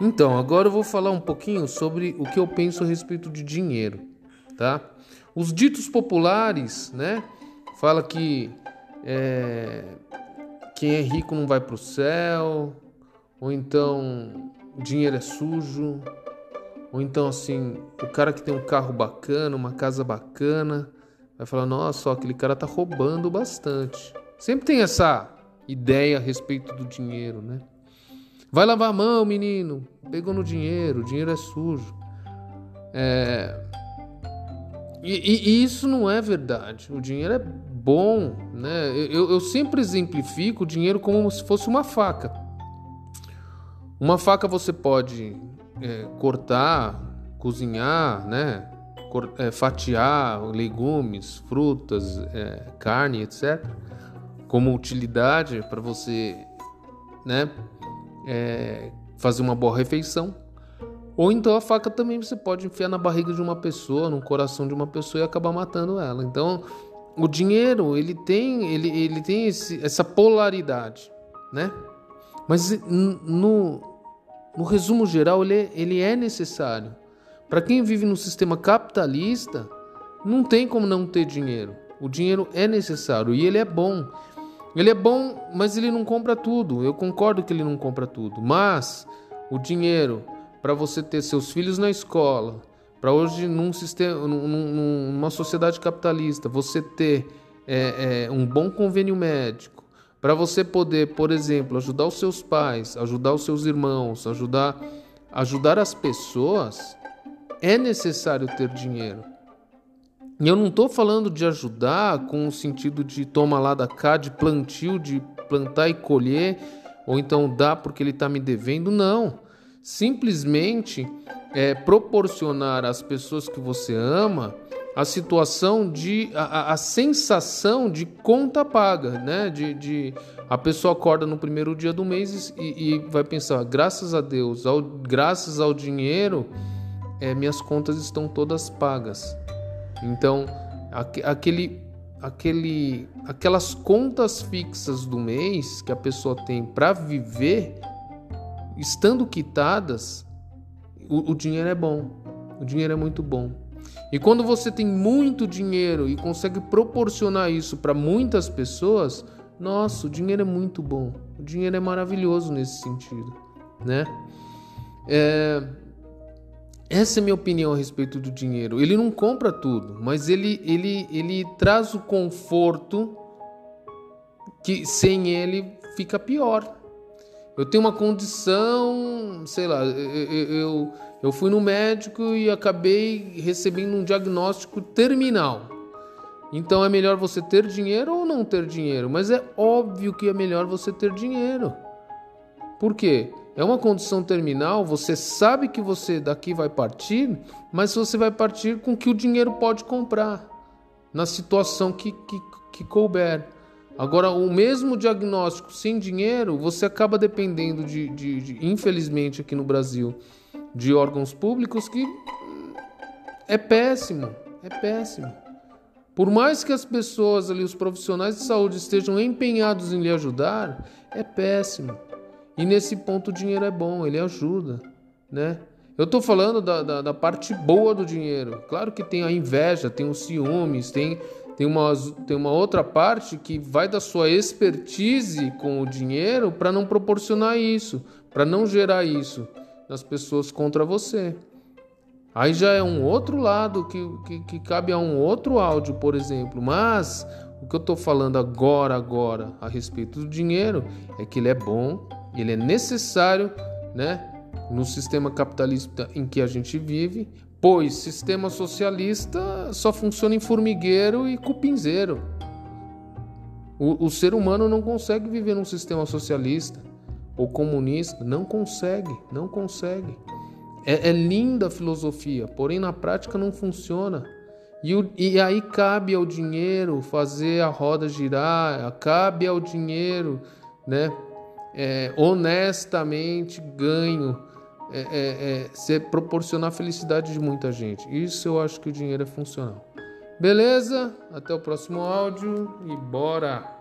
Então, agora eu vou falar um pouquinho sobre o que eu penso a respeito de dinheiro, tá? Os ditos populares, né? Fala que é, quem é rico não vai para o céu, ou então dinheiro é sujo, ou então assim, o cara que tem um carro bacana, uma casa bacana, vai falar, nossa, aquele cara tá roubando bastante. Sempre tem essa ideia a respeito do dinheiro, né? Vai lavar a mão, menino. Pegou no dinheiro, o dinheiro é sujo. É... E, e, isso não é verdade. O dinheiro é bom, né? Eu, eu sempre exemplifico o dinheiro como se fosse uma faca. Uma faca você pode é, cortar, cozinhar, né? É, fatiar legumes, frutas, é, carne, etc. Como utilidade para você, né? É, fazer uma boa refeição. Ou então a faca também você pode enfiar na barriga de uma pessoa, no coração de uma pessoa e acabar matando ela. Então, o dinheiro, ele tem, ele, ele tem esse, essa polaridade, né? Mas no, no resumo geral, ele é, ele é necessário. Para quem vive no sistema capitalista, não tem como não ter dinheiro. O dinheiro é necessário e ele é bom. Ele é bom, mas ele não compra tudo. Eu concordo que ele não compra tudo. Mas o dinheiro para você ter seus filhos na escola, para hoje num sistema, num, numa sociedade capitalista, você ter é, é, um bom convênio médico, para você poder, por exemplo, ajudar os seus pais, ajudar os seus irmãos, ajudar, ajudar as pessoas, é necessário ter dinheiro. Eu não estou falando de ajudar com o sentido de toma lá da cá, de plantio, de plantar e colher, ou então dar porque ele está me devendo. Não. Simplesmente é, proporcionar às pessoas que você ama a situação de. a, a sensação de conta paga, né? De, de, a pessoa acorda no primeiro dia do mês e, e vai pensar, graças a Deus, ao, graças ao dinheiro, é, minhas contas estão todas pagas. Então, aquele, aquele, aquelas contas fixas do mês que a pessoa tem para viver, estando quitadas, o, o dinheiro é bom. O dinheiro é muito bom. E quando você tem muito dinheiro e consegue proporcionar isso para muitas pessoas, nossa, o dinheiro é muito bom. O dinheiro é maravilhoso nesse sentido, né? É, essa é a minha opinião a respeito do dinheiro. Ele não compra tudo, mas ele, ele, ele traz o conforto que sem ele fica pior. Eu tenho uma condição, sei lá, eu, eu, eu fui no médico e acabei recebendo um diagnóstico terminal. Então é melhor você ter dinheiro ou não ter dinheiro, mas é óbvio que é melhor você ter dinheiro. Por quê? É uma condição terminal, você sabe que você daqui vai partir, mas você vai partir com o que o dinheiro pode comprar, na situação que, que, que couber. Agora, o mesmo diagnóstico sem dinheiro, você acaba dependendo de, de, de, infelizmente aqui no Brasil, de órgãos públicos que é péssimo, é péssimo. Por mais que as pessoas ali, os profissionais de saúde estejam empenhados em lhe ajudar, é péssimo. E nesse ponto o dinheiro é bom, ele ajuda, né? Eu estou falando da, da, da, parte boa do dinheiro. Claro que tem a inveja, tem os ciúmes, tem, tem, uma, tem uma outra parte que vai da sua expertise com o dinheiro para não proporcionar isso, para não gerar isso nas pessoas contra você. Aí já é um outro lado que, que, que cabe a um outro áudio, por exemplo. Mas o que eu estou falando agora, agora, a respeito do dinheiro, é que ele é bom, ele é necessário, né, no sistema capitalista em que a gente vive, pois sistema socialista só funciona em formigueiro e cupinzeiro. O, o ser humano não consegue viver num sistema socialista ou comunista, não consegue, não consegue. É, é linda a filosofia, porém na prática não funciona. E, o, e, aí cabe ao dinheiro fazer a roda girar, cabe ao dinheiro, né, é, honestamente ganho é, é, é, proporcionar felicidade de muita gente. Isso eu acho que o dinheiro é funcional. Beleza? Até o próximo áudio e bora!